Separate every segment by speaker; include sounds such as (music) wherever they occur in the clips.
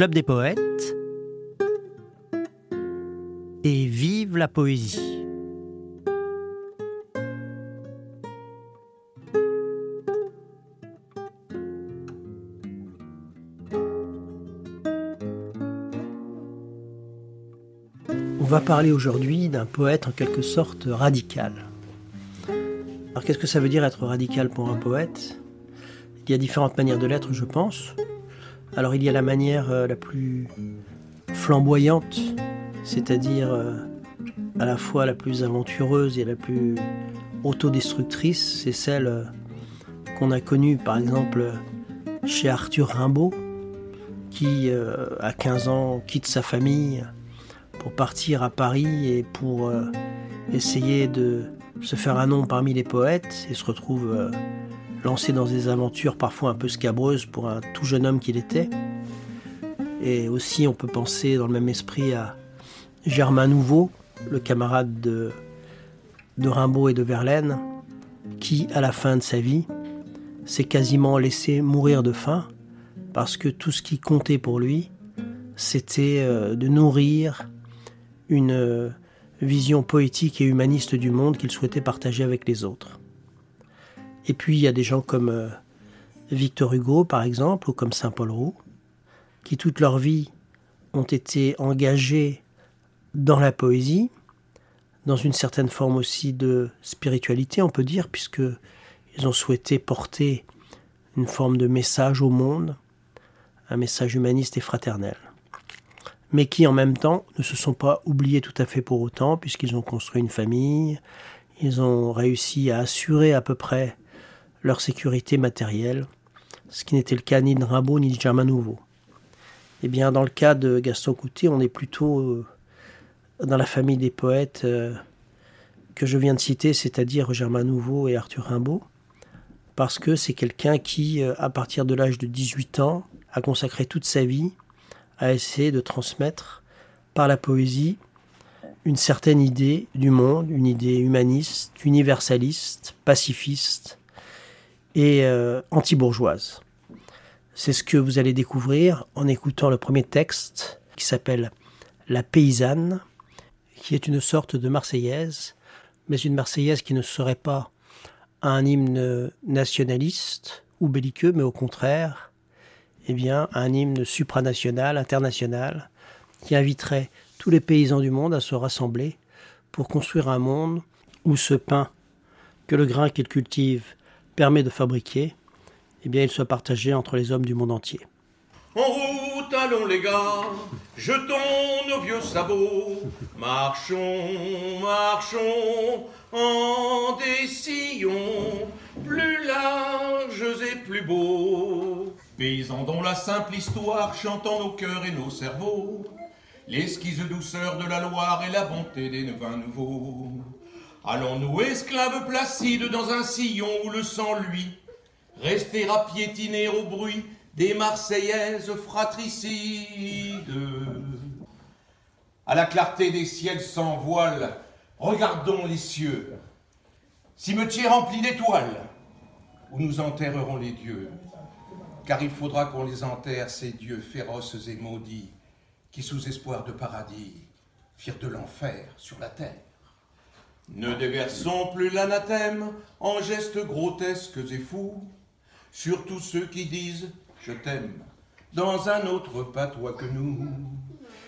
Speaker 1: Club des poètes et vive la poésie. On va parler aujourd'hui d'un poète en quelque sorte radical. Alors qu'est-ce que ça veut dire être radical pour un poète? Il y a différentes manières de l'être, je pense. Alors il y a la manière euh, la plus flamboyante, c'est-à-dire euh, à la fois la plus aventureuse et la plus autodestructrice, c'est celle euh, qu'on a connue par exemple chez Arthur Rimbaud, qui à 15 ans quitte sa famille pour partir à Paris et pour essayer de se faire un nom parmi les poètes et se retrouve lancé dans des aventures parfois un peu scabreuses pour un tout jeune homme qu'il était. Et aussi, on peut penser dans le même esprit à Germain Nouveau, le camarade de, Rimbaud et de Verlaine, qui, à la fin de sa vie, s'est quasiment laissé mourir de faim, parce que tout ce qui comptait pour lui, c'était euh, de nourrir une euh, vision poétique et humaniste du monde qu'il souhaitait partager avec les autres. Et puis il y a des gens comme euh, Victor Hugo, par exemple, ou comme Saint Paul Roux, qui toute leur vie ont été engagés dans la poésie, dans une certaine forme aussi de spiritualité, on peut dire, puisque ils ont souhaité porter une forme de message au monde, un message humaniste et fraternel. Mais qui en même temps ne se sont pas oubliés tout à fait pour autant, puisqu'ils ont construit une famille, ils ont réussi à assurer à peu près leur sécurité matérielle, ce qui n'était le cas ni de Rimbaud ni de Germain Nouveau. Eh bien, dans le cas de Gaston Coutet, on est plutôt euh, dans la famille des poètes euh, que je viens de citer, c'est-à-dire Germain Nouveau et Arthur Rimbaud, parce que c'est quelqu'un qui, euh, à partir de l'âge de 18 ans, a consacré toute sa vie à essayer de transmettre par la poésie une certaine idée du monde, une idée humaniste, universaliste, pacifiste, et euh, anti-bourgeoise. C'est ce que vous allez découvrir en écoutant le premier texte qui s'appelle La paysanne, qui est une sorte de marseillaise, mais une marseillaise qui ne serait pas un hymne nationaliste ou belliqueux, mais au contraire, eh bien, un hymne supranational, international, qui inviterait tous les paysans du monde à se rassembler pour construire un monde où ce pain que le grain qu'ils cultivent permet de fabriquer, eh bien, il soit partagé entre les hommes du monde entier.
Speaker 2: En route, allons les gars, jetons nos vieux sabots, marchons, marchons en des sillons plus larges et plus beaux. Paysans dont la simple histoire chantant nos cœurs et nos cerveaux, l'esquise douceur de la Loire et la bonté des vins nouveaux. Allons-nous, esclaves placides, dans un sillon où le sang lui, rester à piétiner au bruit des Marseillaises fratricides? À la clarté des ciels sans voile, regardons les cieux, cimetière rempli d'étoiles, où nous enterrerons les dieux, car il faudra qu'on les enterre, ces dieux féroces et maudits, qui sous espoir de paradis firent de l'enfer sur la terre. Ne déversons plus l'anathème en gestes grotesques et fous sur tous ceux qui disent je t'aime dans un autre patois que nous.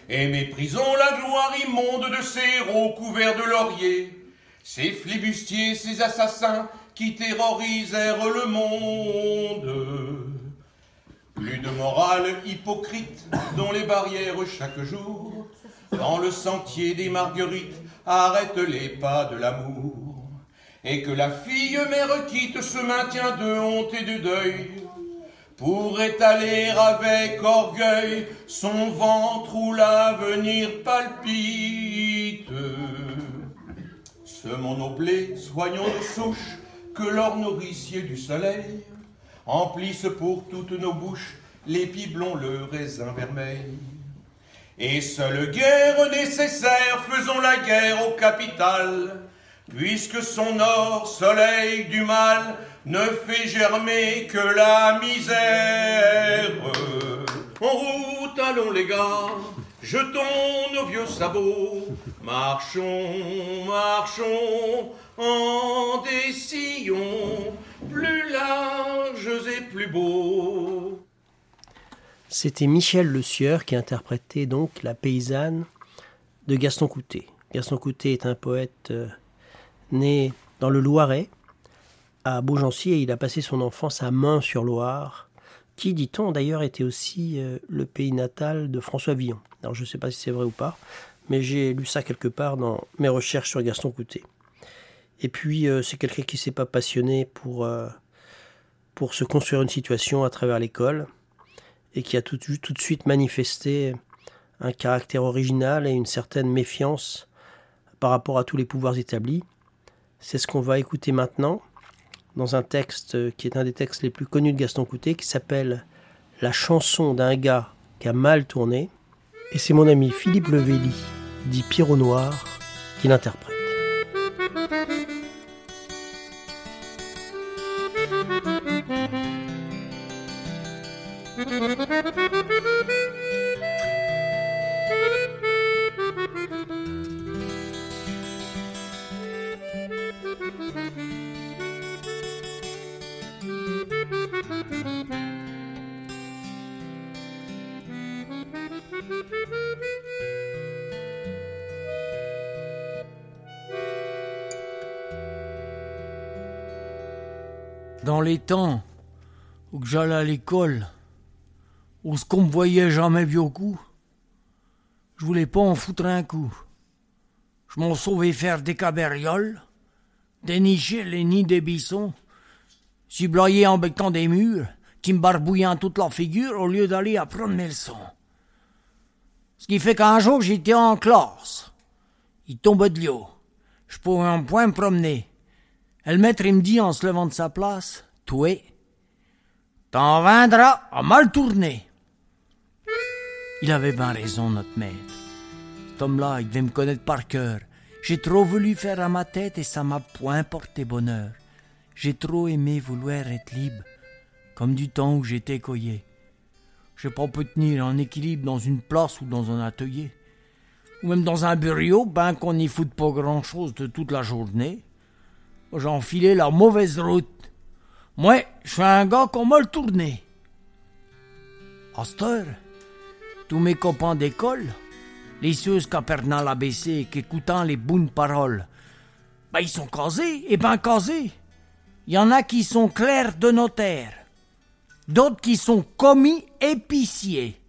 Speaker 2: Et méprisons la gloire immonde de ces héros couverts de laurier, ces flibustiers, ces assassins qui terrorisèrent le monde. Plus de morale hypocrite dont les barrières chaque jour, dans le sentier des marguerites, arrête les pas de l'amour. Et que la fille mère quitte ce maintien de honte et de deuil, pour étaler avec orgueil son ventre où l'avenir palpite. Semons nos blés, soignons nos souches, que l'or nourricier du soleil emplisse pour toutes nos bouches l'épi blond, le raisin vermeil. Et seule guerre nécessaire, faisons la guerre au capital, puisque son or, soleil du mal, ne fait germer que la misère. En route, allons les gars, jetons nos vieux sabots, marchons, marchons en des sillons plus larges et plus beaux.
Speaker 1: C'était Michel Le Sieur qui interprétait donc La paysanne de Gaston Coutet. Gaston Coutet est un poète euh, né dans le Loiret, à Beaugency, et il a passé son enfance à Main-sur-Loire, qui, dit-on d'ailleurs, était aussi euh, le pays natal de François Villon. Alors je ne sais pas si c'est vrai ou pas, mais j'ai lu ça quelque part dans mes recherches sur Gaston Coutet. Et puis euh, c'est quelqu'un qui s'est pas passionné pour, pour se construire une situation à travers l'école, et qui a tout, de suite manifesté un caractère original et une certaine méfiance par rapport à tous les pouvoirs établis. C'est ce qu'on va écouter maintenant dans un texte qui est un des textes les plus connus de Gaston Coutet qui s'appelle La chanson d'un gars qui a mal tourné. Et c'est mon ami Philippe Levelli, dit Pierrot Noir, qui l'interprète.
Speaker 3: Dans les temps où j'allais à l'école, où ce qu'on me voyait jamais beaucoup, je voulais pas en foutre un coup. Je m'en sauvais faire des cabérioles, dénicher les nids des bissons, subloyer en bectant des murs, qui me barbouillaient toute la figure au lieu d'aller apprendre mes leçons. Ce qui fait qu'un jour j'étais en classe. Il tombait de l'eau. Je pouvais un point me promener. Le maître il me dit en se levant de sa place, Toi, t'en viendras à mal tourner. Il avait bien raison, notre maître. Cet homme-là, il devait me connaître par cœur. J'ai trop voulu faire à ma tête et ça m'a point porté bonheur. J'ai trop aimé vouloir être libre, comme du temps où j'étais coyé. J'ai pas pu tenir en équilibre dans une place ou dans un atelier. Ou même dans un bureau, ben qu'on n'y foute pas grand-chose de toute la journée. J'ai la mauvaise route. Moi, je suis un gars qu'on m'a le tourné. À cette heure, tous mes copains d'école, les ceux qu'apprenant l'ABC qu'écoutant les bonnes paroles, ben ils sont casés, et ben casés. Il y en a qui sont clercs de notaire, d'autres qui sont commis épiciers,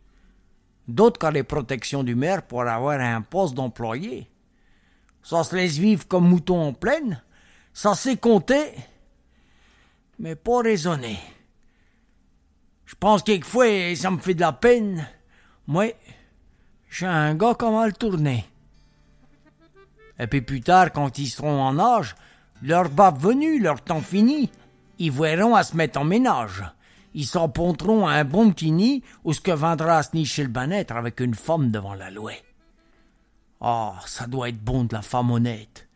Speaker 3: d'autres qui ont les protections du maire pour avoir un poste d'employé. Ça se laisse vivre comme mouton en plaine, ça sait compter, mais pas raisonner. Je pense quelquefois, ça me fait de la peine. Moi, j'ai un gars comme mal tourné. Et puis plus tard, quand ils seront en âge, leur bas venu, leur temps fini, ils verront à se mettre en ménage. Ils s'emponteront à un bon petit nid où ce que vendra à se nicher le banêtre avec une femme devant la louée. Ah, ça doit être bon de la femme honnête.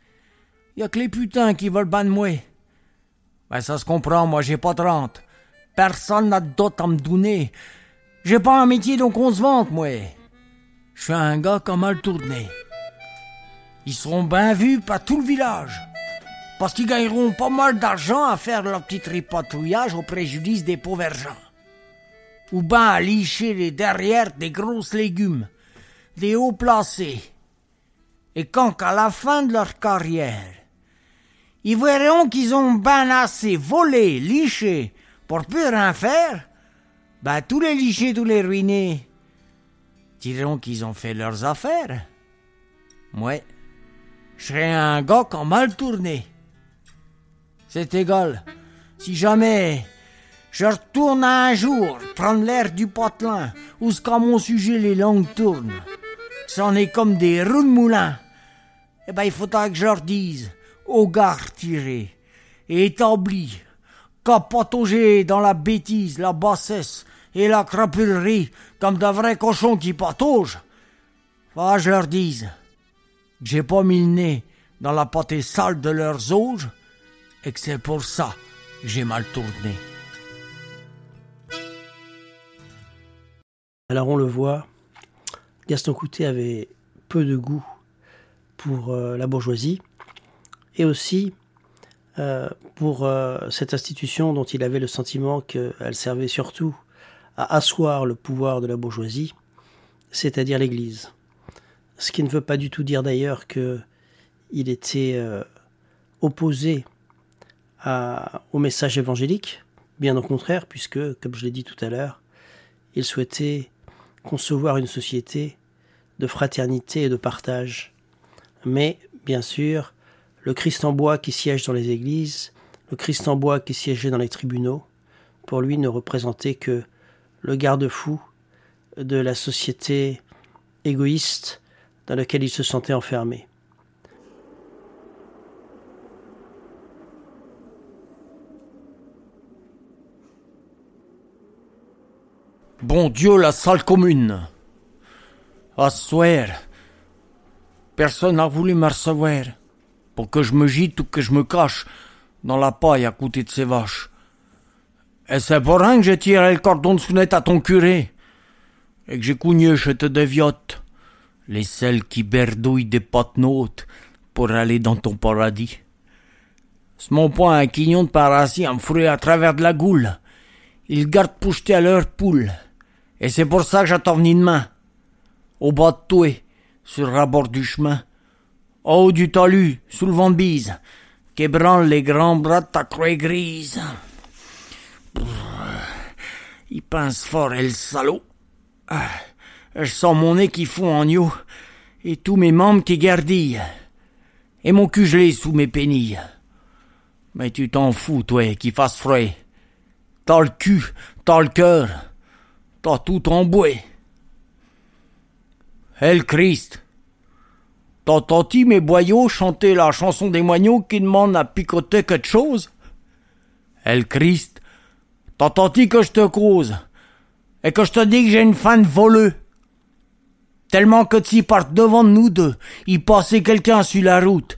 Speaker 3: Y a que les putains qui veulent ban moi. Ben ça se comprend, moi j'ai pas trente. Personne n'a d'autre à me donner. J'ai pas un métier donc on se vante, moi. Je suis un gars comme mal tourné. Ils seront bien vus par tout le village. Parce qu'ils gagneront pas mal d'argent à faire leur petit tripatouillage au préjudice des pauvres gens. Ou bien à licher les derrières des grosses légumes, des hauts placés. Et quand qu'à la fin de leur carrière, ils verront qu'ils ont ben assez volé, liché, pour plus rien faire, ben tous les lichés, tous les ruinés, diront qu'ils ont fait leurs affaires. Moi, je serais un gars a mal tourné. C'est égal. Si jamais je retourne un jour prendre l'air du patelin, où ce qu'à mon sujet les langues tournent, c'en est comme des roues de moulin, eh ben il faudra que je leur dise, au gars retiré et établi, pataugé dans la bêtise, la bassesse et la crapulerie comme de vrais cochons qui pataugent. Va, je leur dise j'ai pas mis le nez dans la pâté sale de leurs auges et que c'est pour ça que j'ai mal tourné.
Speaker 1: Alors on le voit, Gaston Coutet avait peu de goût pour euh, la bourgeoisie et aussi euh, pour euh, cette institution dont il avait le sentiment qu'elle servait surtout à asseoir le pouvoir de la bourgeoisie, c'est-à-dire l'Église. Ce qui ne veut pas du tout dire d'ailleurs qu'il était opposé au message évangélique, bien au contraire, puisque, comme je l'ai dit tout à l'heure, il souhaitait concevoir une société de fraternité et de partage. Mais, bien sûr, le Christ en bois qui siège dans les églises, le Christ en bois qui siégeait dans les tribunaux, pour lui ne représentait que le garde-fou de la société égoïste dans laquelle il se sentait enfermé.
Speaker 3: Bon Dieu, la salle commune. À personne n'a voulu me recevoir pour que je me gîte ou que je me cache dans la paille à côté de ces vaches. Et c'est pour rien que j'ai tiré le cordon de sonnette à ton curé et que j'ai cogné chez te déviote les celles qui berdouillent des potes nôtres pour aller dans ton paradis. C'est mon point un quignon de parasite me à travers de la goule. Ils gardent pour jeter à leur poule. Et c'est pour ça que j'attends venir demain. Au bas de toi, sur le bord du chemin. Au haut du talus, sous le vent de bise, qu'ébranle les grands bras de ta croix grise. Il pince fort, et le salaud. Ah, je sens mon nez qui fond en eau, et tous mes membres qui gardillent, et mon cul gelé sous mes pénilles. Mais tu t'en fous, toi, qui fasse frais. T'as le cul, t'as le cœur, T'as tout emboué. El Christ. T'as entendu mes boyaux chanter la chanson des moignons qui demandent à picoter quelque chose? El Christ. T'as entendu que je te cause? Et que je te dis que j'ai une fan voleux? Tellement que s'ils partent devant nous deux, il passait quelqu'un sur la route.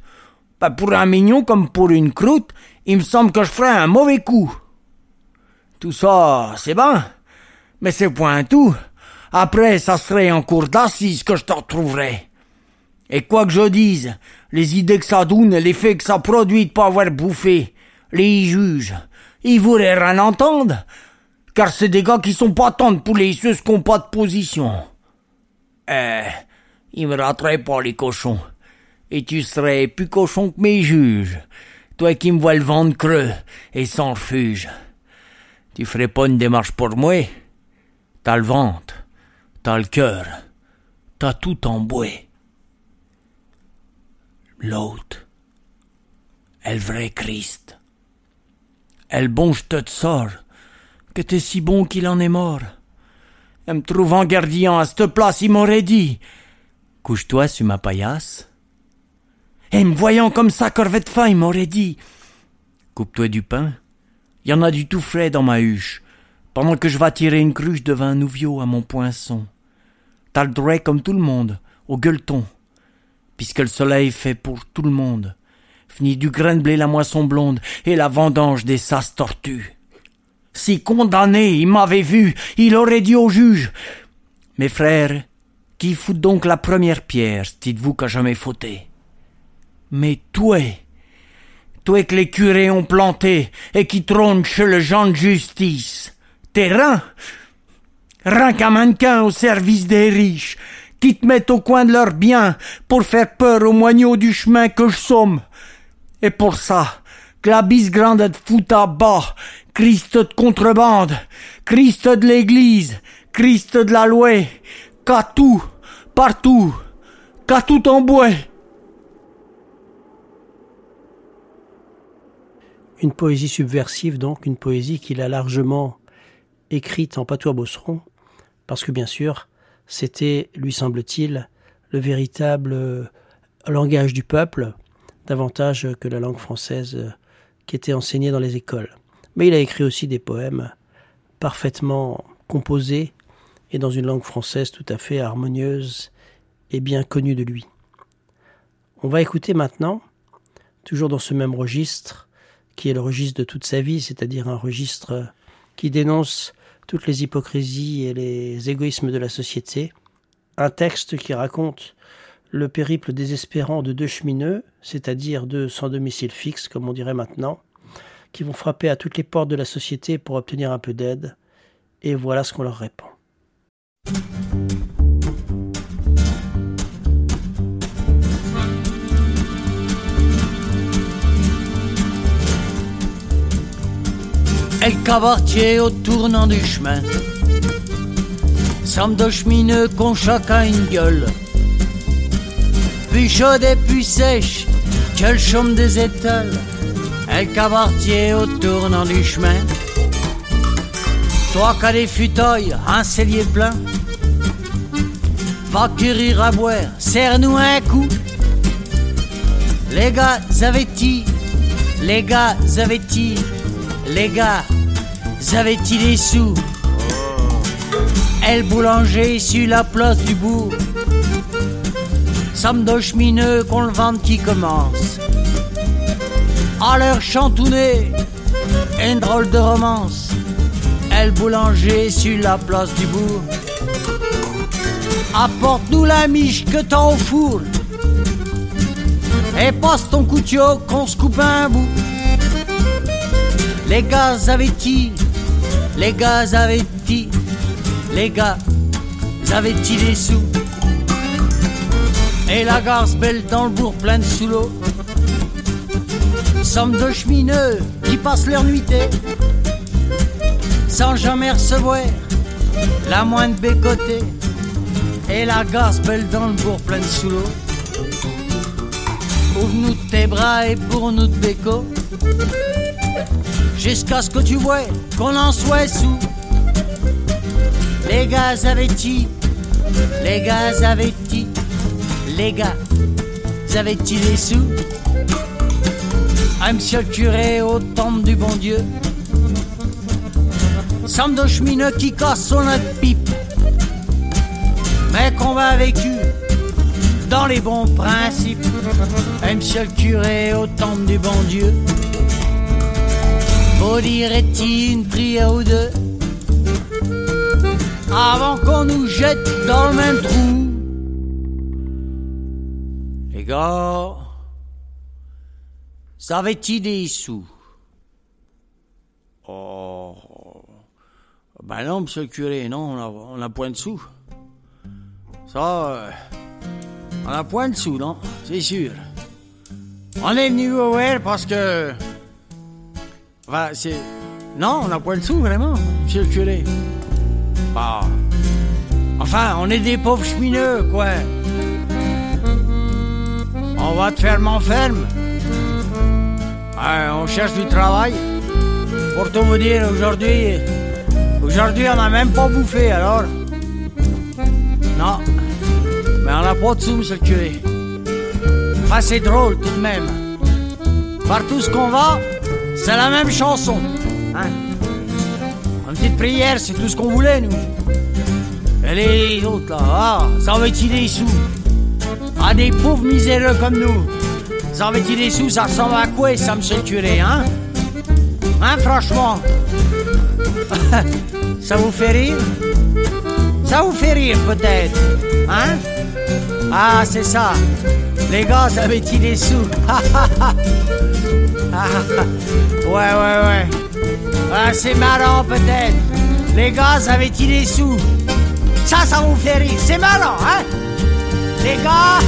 Speaker 3: Pas pour un mignon comme pour une croûte, il me semble que je ferais un mauvais coup. Tout ça, c'est bien. Mais c'est point tout. Après, ça serait en cours d'assises que je te retrouverais. Et quoi que je dise, les idées que ça donne et l'effet que ça produit de pas avoir bouffé, les juges, ils voudraient rien entendre, car c'est des gars qui sont pas tendres pour les ceux qui ont pas de position. Eh, ils me rateraient pas les cochons. Et tu serais plus cochon que mes juges, toi qui me vois le ventre creux et sans refuge. Tu ferais pas une démarche pour moi? T'as le ventre, t'as le cœur, t'as tout en L'autre, elle vrai Christ. Elle bon je te que t'es si bon qu'il en est mort. Elle me trouvant gardien à cette place, il m'aurait dit Couche-toi sur ma paillasse. Et me voyant comme ça, corvette faim, il m'aurait dit Coupe-toi du pain. Y en a du tout frais dans ma huche pendant que je vais tirer une cruche de vin nouveau à mon poinçon. T'as le droit comme tout le monde, au gueuleton, puisque le soleil fait pour tout le monde. Fini du grain de blé la moisson blonde et la vendange des sas tortues. Si condamné, il m'avait vu, il aurait dit au juge. Mes frères, qui fout donc la première pierre, dites-vous qu'a jamais fauté? Mais toi, toi que les curés ont planté et qui trône chez le Jean de justice, terrain. Rien qu'un mannequin au service des riches, qui te mettent au coin de leurs biens pour faire peur aux moignons du chemin que je somme. Et pour ça, que la grande fout à bas, Christ de contrebande, Christ de l'église, Christ de la loi, qu'à tout, partout, qu'à tout en bois.
Speaker 1: Une poésie subversive donc, une poésie qu'il a largement écrite en patois bosseron, parce que bien sûr, c'était, lui semble-t-il, le véritable euh, langage du peuple, davantage que la langue française euh, qui était enseignée dans les écoles. Mais il a écrit aussi des poèmes parfaitement composés et dans une langue française tout à fait harmonieuse et bien connue de lui. On va écouter maintenant, toujours dans ce même registre, qui est le registre de toute sa vie, c'est-à-dire un registre qui dénonce toutes les hypocrisies et les égoïsmes de la société. Un texte qui raconte le périple désespérant de deux chemineux, c'est-à-dire deux sans domicile fixe, comme on dirait maintenant, qui vont frapper à toutes les portes de la société pour obtenir un peu d'aide, et voilà ce qu'on leur répond.
Speaker 3: El cabaretier au tournant du chemin. Somme de chemineux qu'ont chacun une gueule. Puis chaude et puis sèche, quel chaume des étoiles. El cabaretier au tournant du chemin. Toi qui des fauteuils, un cellier plein. Va cueillir à boire, serre-nous un coup. Les gars, avaient-ils, les gars, avaient-ils, les gars, avaient-ils des sous Elle boulanger sur la place du bourg. Somme de chemineux qu'on le vente qui commence. À leur chantouner, une drôle de romance. Elle boulanger sur la place du bourg. Apporte-nous la miche que t'as au four. Et passe ton couteau qu'on se coupe un bout. Les gars avaient-ils, les gars avaient-ils, les gars avaient-ils des sous? Et la garce belle dans le bourg plein de sous l'eau. Somme de chemineux qui passent leur nuitée sans jamais recevoir la moindre bécotée. Et la garce belle dans le bourg plein de sous l'eau. Ouvre-nous tes bras et pour nous de béco. Jusqu'à ce que tu vois qu'on en soit sous. Les gars avaient-ils, les gars avaient-ils, les gars avaient-ils des sous Un monsieur le curé au temple du bon Dieu. Somme de chemineux qui casse son pipe. Mais qu'on va vécu dans les bons principes. Un monsieur le curé au temple du bon Dieu. Faut dirait-il une prière ou deux avant qu'on nous jette dans le même trou. Les gars, savait-il des sous Oh, ben non, monsieur le curé, non, on a, point de sous. Ça, euh, on a point de sous, non, c'est sûr. On est venu voir parce que C'est. Non, on n'a point de sous, vraiment, monsieur le curé. Bah. Enfin, on est des pauvres chemineux, quoi. On va te fermer en ferme. on cherche du travail. Pour tout vous dire, aujourd'hui. Aujourd'hui, on n'a même pas bouffé, alors. Non. Mais on n'a pas de sous, monsieur le curé. Enfin, c'est drôle, tout de même. Partout ce qu'on va, c'est la même chanson. Hein? Une petite prière, c'est tout ce qu'on voulait, nous. Et les autres, là, ah, ça avait-il des sous Ah, des pauvres miséreux comme nous. Ça avait-il des sous, ça ressemble à quoi, ça me curé, hein? Hein, franchement? (laughs) Ça vous fait rire? Ça vous fait rire, peut-être Hein? Ah, c'est ça. Les gars, ça avait-il des sous (laughs) (laughs) ouais, ouais, ouais. Ah, c'est marrant peut-être. Les gars, avaient-ils des sous Ça, ça vous fait rire. C'est marrant, hein? Les gars,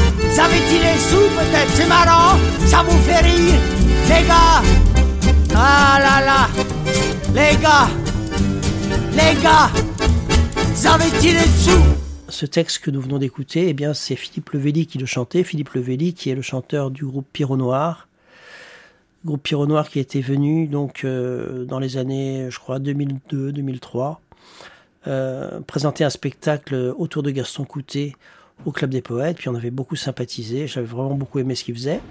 Speaker 3: avaient-ils des sous peut-être C'est marrant. Ça vous fait rire. Les gars. Ah là là. Les gars. Les gars. Avaient-ils des sous
Speaker 1: ce texte que nous venons d'écouter, eh bien, c'est Philippe Levelli qui le chantait. Philippe Levelli, qui est le chanteur du groupe Pyro Noir, groupe Pyro Noir qui était venu donc euh, dans les années, je crois, 2002-2003, euh, présenter un spectacle autour de Gaston Coutet au Club des Poètes. Puis on avait beaucoup sympathisé, j'avais vraiment beaucoup aimé ce qu'il faisait.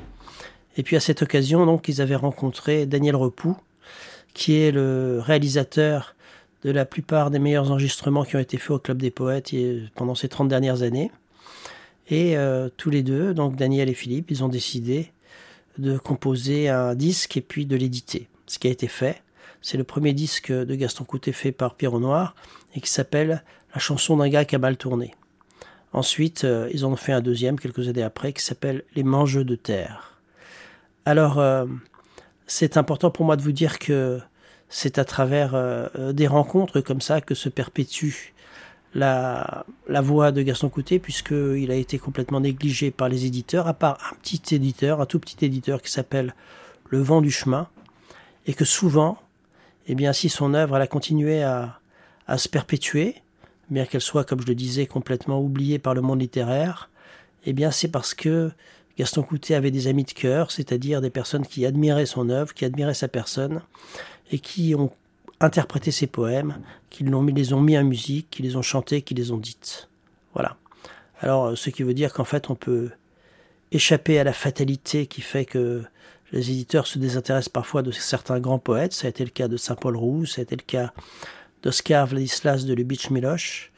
Speaker 1: Et puis à cette occasion, donc, ils avaient rencontré Daniel Repoux, qui est le réalisateur de la plupart des meilleurs enregistrements qui ont été faits au Club des Poètes pendant ces 30 dernières années. Et euh, tous les deux, donc Daniel et Philippe, ils ont décidé de composer un disque et puis de l'éditer. Ce qui a été fait. C'est le premier disque de Gaston Coutet fait par Pierrot Noir et qui s'appelle La chanson d'un gars qui a mal tourné. Ensuite, euh, ils en ont fait un deuxième quelques années après qui s'appelle Les Mangeux de terre. Alors, euh, c'est important pour moi de vous dire que c'est à travers euh, des rencontres comme ça que se perpétue la, la voix de Gaston Coutet, puisqu'il a été complètement négligé par les éditeurs, à part un petit éditeur, un tout petit éditeur qui s'appelle Le Vent du Chemin, et que souvent, eh bien, si son œuvre elle a continué à, à se perpétuer, bien qu'elle soit, comme je le disais, complètement oubliée par le monde littéraire, eh bien, c'est parce que Gaston Coutet avait des amis de cœur, c'est-à-dire des personnes qui admiraient son œuvre, qui admiraient sa personne, et qui ont interprété ses poèmes, qui les ont mis en musique, qui les ont chantés, qui les ont dites. Voilà. Alors, euh, ce qui veut dire qu'en fait, on peut échapper à la fatalité qui fait que les éditeurs se désintéressent parfois de certains grands poètes. Ça a été le cas de Saint-Paul Roux, ça a été le cas d'Oscar Vladislas de Lubitsch Miloche.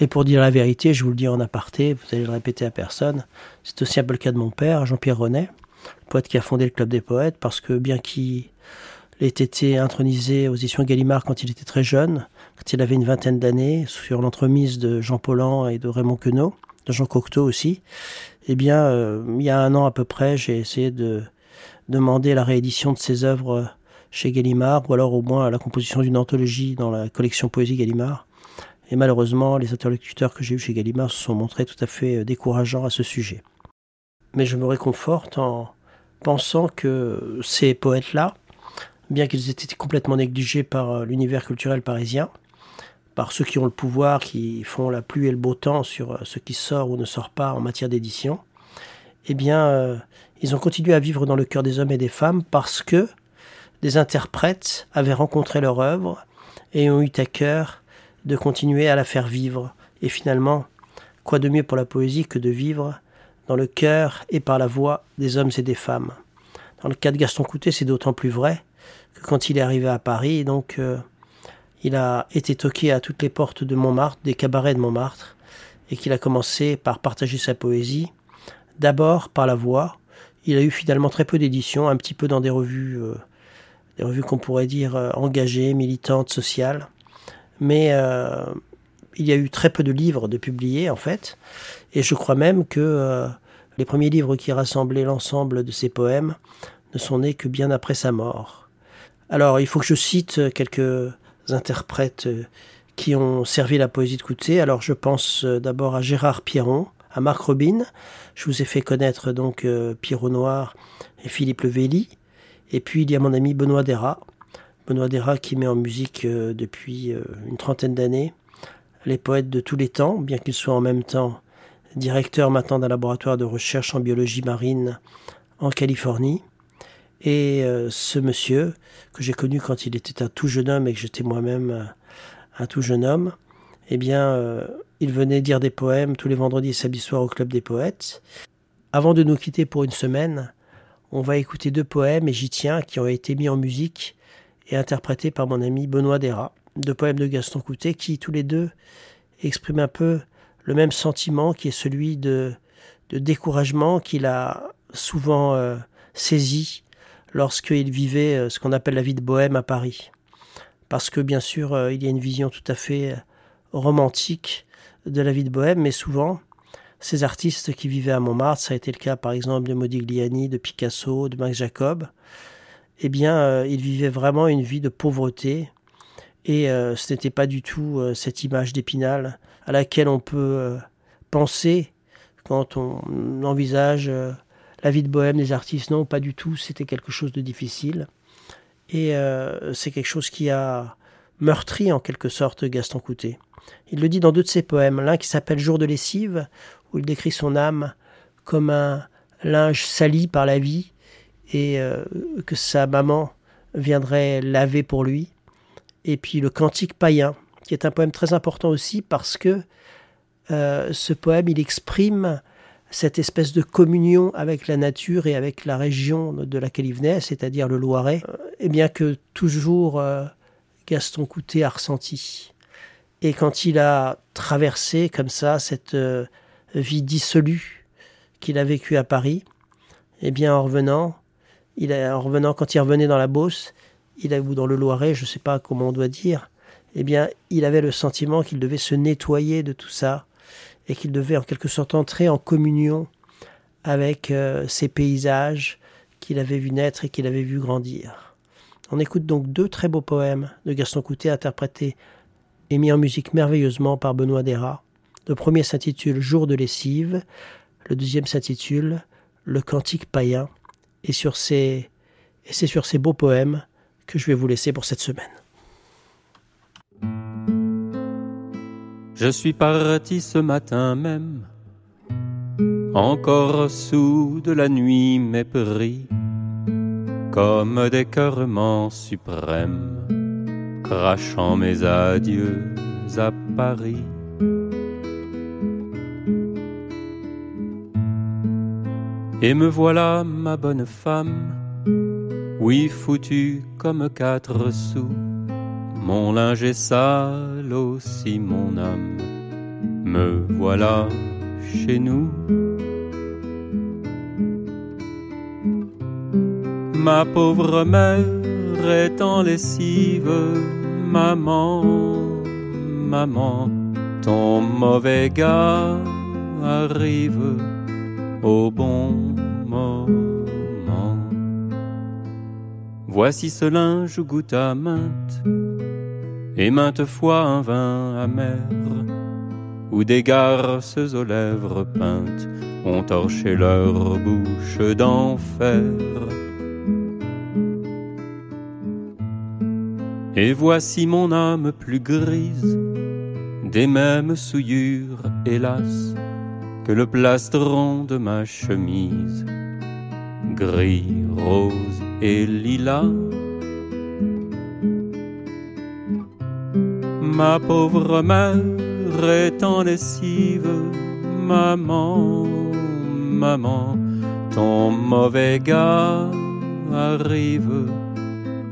Speaker 1: Et pour dire la vérité, je vous le dis en aparté, vous allez le répéter à personne, c'est aussi un peu le cas de mon père, Jean-Pierre Renet, poète qui a fondé le Club des Poètes, parce que bien qu'il ait été intronisé aux éditions Gallimard quand il était très jeune, quand il avait une vingtaine d'années, sur l'entremise de Jean Paulhan et de Raymond Queneau, de Jean Cocteau aussi, eh bien, euh, il y a un an à peu près, j'ai essayé de demander la réédition de ses œuvres chez Gallimard, ou alors au moins la composition d'une anthologie dans la collection Poésie Gallimard. Et malheureusement, les interlocuteurs que j'ai eus chez Gallimard se sont montrés tout à fait euh, décourageants à ce sujet. Mais je me réconforte en pensant que ces poètes-là, bien qu'ils aient été complètement négligés par euh, l'univers culturel parisien, par ceux qui ont le pouvoir, qui font la pluie et le beau temps sur euh, ce qui sort ou ne sort pas en matière d'édition, eh bien, ils ont continué à vivre dans le cœur des hommes et des femmes parce que des interprètes avaient rencontré leur œuvre et ont eu à cœur de continuer à la faire vivre. Et finalement, quoi de mieux pour la poésie que de vivre dans le cœur et par la voix des hommes et des femmes? Dans le cas de Gaston Coutet, c'est d'autant plus vrai quand il est arrivé à Paris, donc euh, il a été toqué à toutes les portes de Montmartre, des cabarets de Montmartre, et qu'il a commencé par partager sa poésie, d'abord par la voix. Il a eu finalement très peu d'éditions, un petit peu dans des revues euh, des revues qu'on pourrait dire euh, engagées, militantes, sociales. Mais il y a eu très peu de livres de publiés en fait. Et je crois même que les premiers livres qui rassemblaient l'ensemble de ses poèmes ne sont nés que bien après sa mort. Alors il faut que je cite quelques interprètes qui ont servi la poésie de Coutet. Alors je pense d'abord à Gérard Pierron, à Marc Robin. Je vous ai fait connaître donc Pierrot Noir et Philippe Levelli. Et puis il y a mon ami Benoît Dera. Benoît Dera qui met en musique euh, depuis euh, une trentaine d'années les poètes de tous les temps, bien qu'il soit en même temps directeur maintenant d'un laboratoire de recherche en biologie marine en Californie. Et euh, ce monsieur, que j'ai connu quand il était un tout jeune homme et que j'étais moi-même un tout jeune homme, eh bien, il venait dire des poèmes tous les vendredis et samedis soirs au Club des Poètes. Avant de nous quitter pour une semaine, on va écouter deux poèmes, et j'y tiens, qui ont été mis en musique et interprétés par mon ami Benoît Dera. Deux poèmes de Gaston Coutet qui, tous les deux, expriment un peu le même sentiment qui est celui de, de découragement qu'il a souvent euh, saisi lorsqu'il vivait euh, ce qu'on appelle la vie de bohème à Paris. Parce que bien sûr, euh, il y a une vision tout à fait romantique de la vie de bohème, mais souvent, ces artistes qui vivaient à Montmartre, ça a été le cas par exemple de Modigliani, de Picasso, de Max Jacob, eh bien, euh, ils vivaient vraiment une vie de pauvreté. Et euh, ce n'était pas du tout euh, cette image d'Épinal à laquelle on peut penser quand on envisage la vie de bohème des artistes. Non, pas du tout. C'était quelque chose de difficile. Et c'est quelque chose qui a meurtri en quelque sorte Gaston Coutet. Il le dit dans deux de ses poèmes, l'un qui s'appelle Jour de lessive, où il décrit son âme comme un linge sali par la vie et euh, que sa maman viendrait laver pour lui. Et puis le Cantique païen, qui est un poème très important aussi parce que euh, ce poème, il exprime cette espèce de communion avec la nature et avec la région de laquelle il venait, c'est-à-dire le Loiret, euh, et bien que toujours Gaston Coutet a ressenti. Et quand il a traversé comme ça cette vie dissolue qu'il a vécue à Paris, eh bien en revenant, il en revenant quand il revenait dans la Beauce, il a, ou dans le Loiret, je ne sais pas comment on doit dire, eh bien, il avait le sentiment qu'il devait se nettoyer de tout ça et qu'il devait en quelque sorte entrer en communion avec euh, ces paysages qu'il avait vu naître et qu'il avait vu grandir. On écoute donc deux très beaux poèmes de Gaston Coutet interprétés et mis en musique merveilleusement par Benoît Dera. Le premier s'intitule Jour de lessive, le deuxième s'intitule Le cantique païen. Et, sur ces, et c'est sur ces beaux poèmes que je vais vous laisser pour cette semaine.
Speaker 4: Je suis parti ce matin même, encore sous de la nuit mépris, comme des cœurements suprêmes, crachant mes adieux à Paris. Et me voilà, ma bonne femme, oui foutu comme quatre sous. Mon linge est sale aussi mon âme. Me voilà chez nous. Ma pauvre mère est en lessive, maman, maman, ton mauvais gars arrive au bon moment. Voici ce linge goutte à maintes, et maintes fois un vin amer, où des garces aux lèvres peintes ont torché leur bouche d'enfer. Et voici mon âme plus grise, des mêmes souillures, hélas, que le plastron de ma chemise, gris, rose et lilas. Ma pauvre mère est en lessive, maman, maman, ton mauvais gars arrive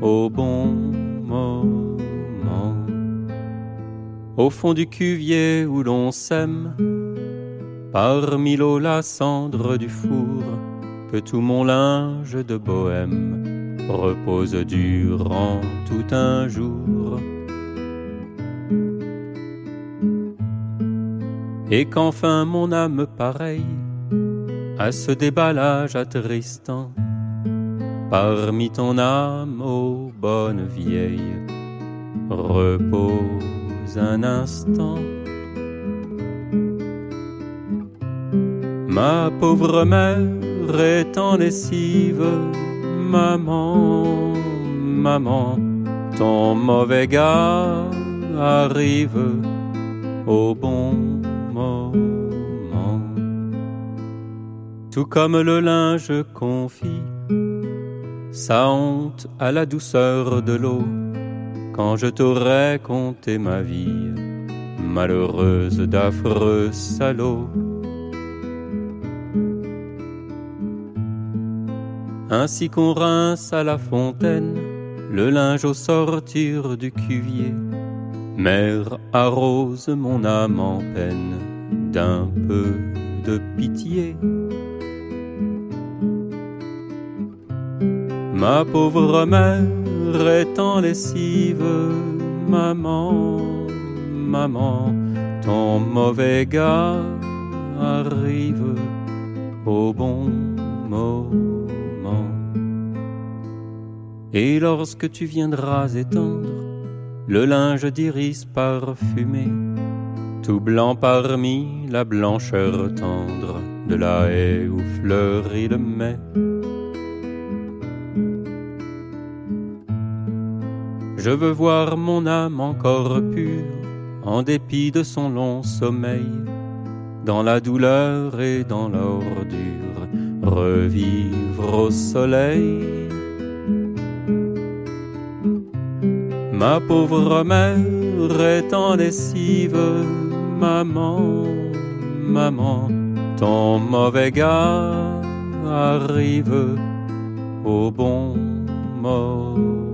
Speaker 4: au bon moment. Au fond du cuvier où l'on sème, Parmi l'eau la cendre du four, que tout mon linge de bohème repose durant tout un jour. Et qu'enfin mon âme pareille à ce déballage attristant, parmi ton âme, ô bonne vieille, repose un instant. Ma pauvre mère est en lessive, maman, maman, ton mauvais gars arrive au bon Tout comme le linge confie sa honte à la douceur de l'eau, quand je t'aurais conté ma vie, malheureuse d'affreux salaud. ainsi qu'on rince à la fontaine le linge au sortir du cuvier. Mère arrose mon âme en peine d'un peu de pitié. Ma pauvre mère est en lessive, maman, maman, ton mauvais gars arrive au bon moment. Et lorsque tu viendras étendre le linge d'iris parfumé, tout blanc parmi la blancheur tendre de la haie où fleurit le mai. Je veux voir mon âme encore pure, en dépit de son long sommeil, dans la douleur et dans l'ordure, revivre au soleil. Ma pauvre mère est en lessive, maman, maman, ton mauvais gars arrive au bon moment.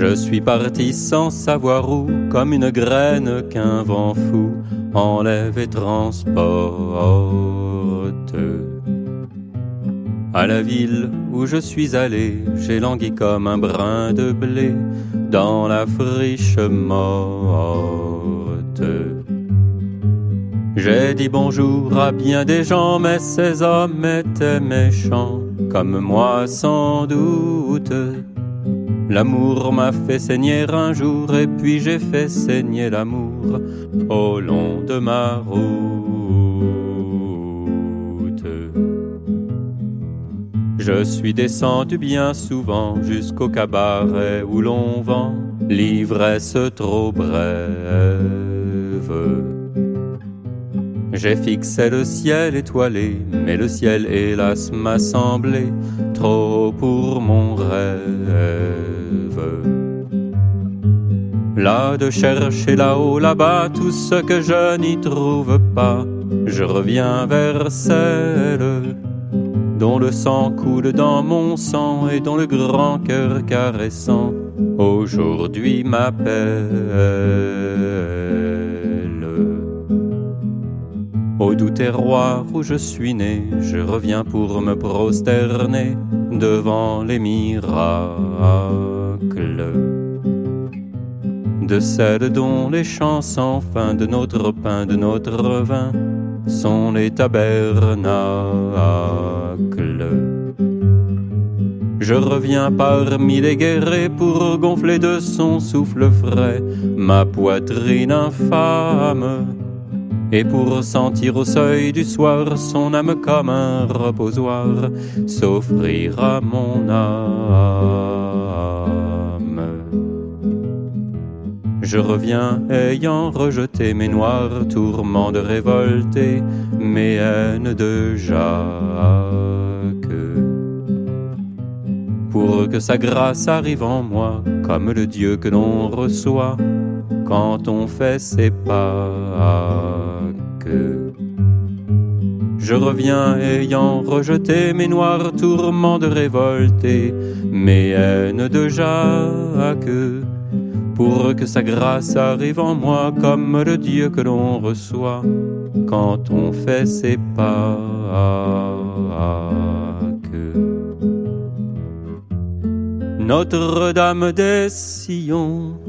Speaker 4: Je suis parti sans savoir où, comme une graine qu'un vent fou enlève et transporte. À la ville où je suis allé, j'ai langui comme un brin de blé dans la friche morte. J'ai dit bonjour à bien des gens, mais ces hommes étaient méchants, comme moi sans doute. L'amour m'a fait saigner un jour, et puis j'ai fait saigner l'amour au long de ma route. Je suis descendu bien souvent jusqu'au cabaret où l'on vend l'ivresse trop brève. J'ai fixé le ciel étoilé, mais le ciel hélas m'a semblé trop pour mon rêve. Là de chercher là-haut, là-bas, tout ce que je n'y trouve pas, je reviens vers celle dont le sang coule dans mon sang et dont le grand cœur caressant aujourd'hui m'appelle. Au doux terroir où je suis né, je reviens pour me prosterner devant les miracles de celles dont les chants sans fin de notre pain, de notre vin, sont les tabernacles. Je reviens parmi les guerrés pour gonfler de son souffle frais ma poitrine infâme et pour sentir au seuil du soir son âme comme un reposoir s'offrir à mon âme. Je reviens ayant rejeté mes noirs tourments de révolté, mes haines de Jacques. Pour que sa grâce arrive en moi, comme le Dieu que l'on reçoit quand on fait ses pas. Je reviens ayant rejeté mes noirs tourments de révolté, mes haines de Jacques, pour que sa grâce arrive en moi comme le Dieu que l'on reçoit quand on fait ses pas. Notre-Dame des Sillons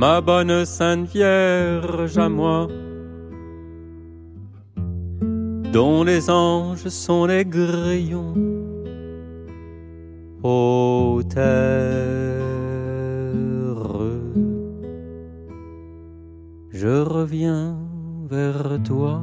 Speaker 4: ma bonne Sainte Vierge à moi, dont les anges sont les grillons. Ô terre, je reviens vers toi.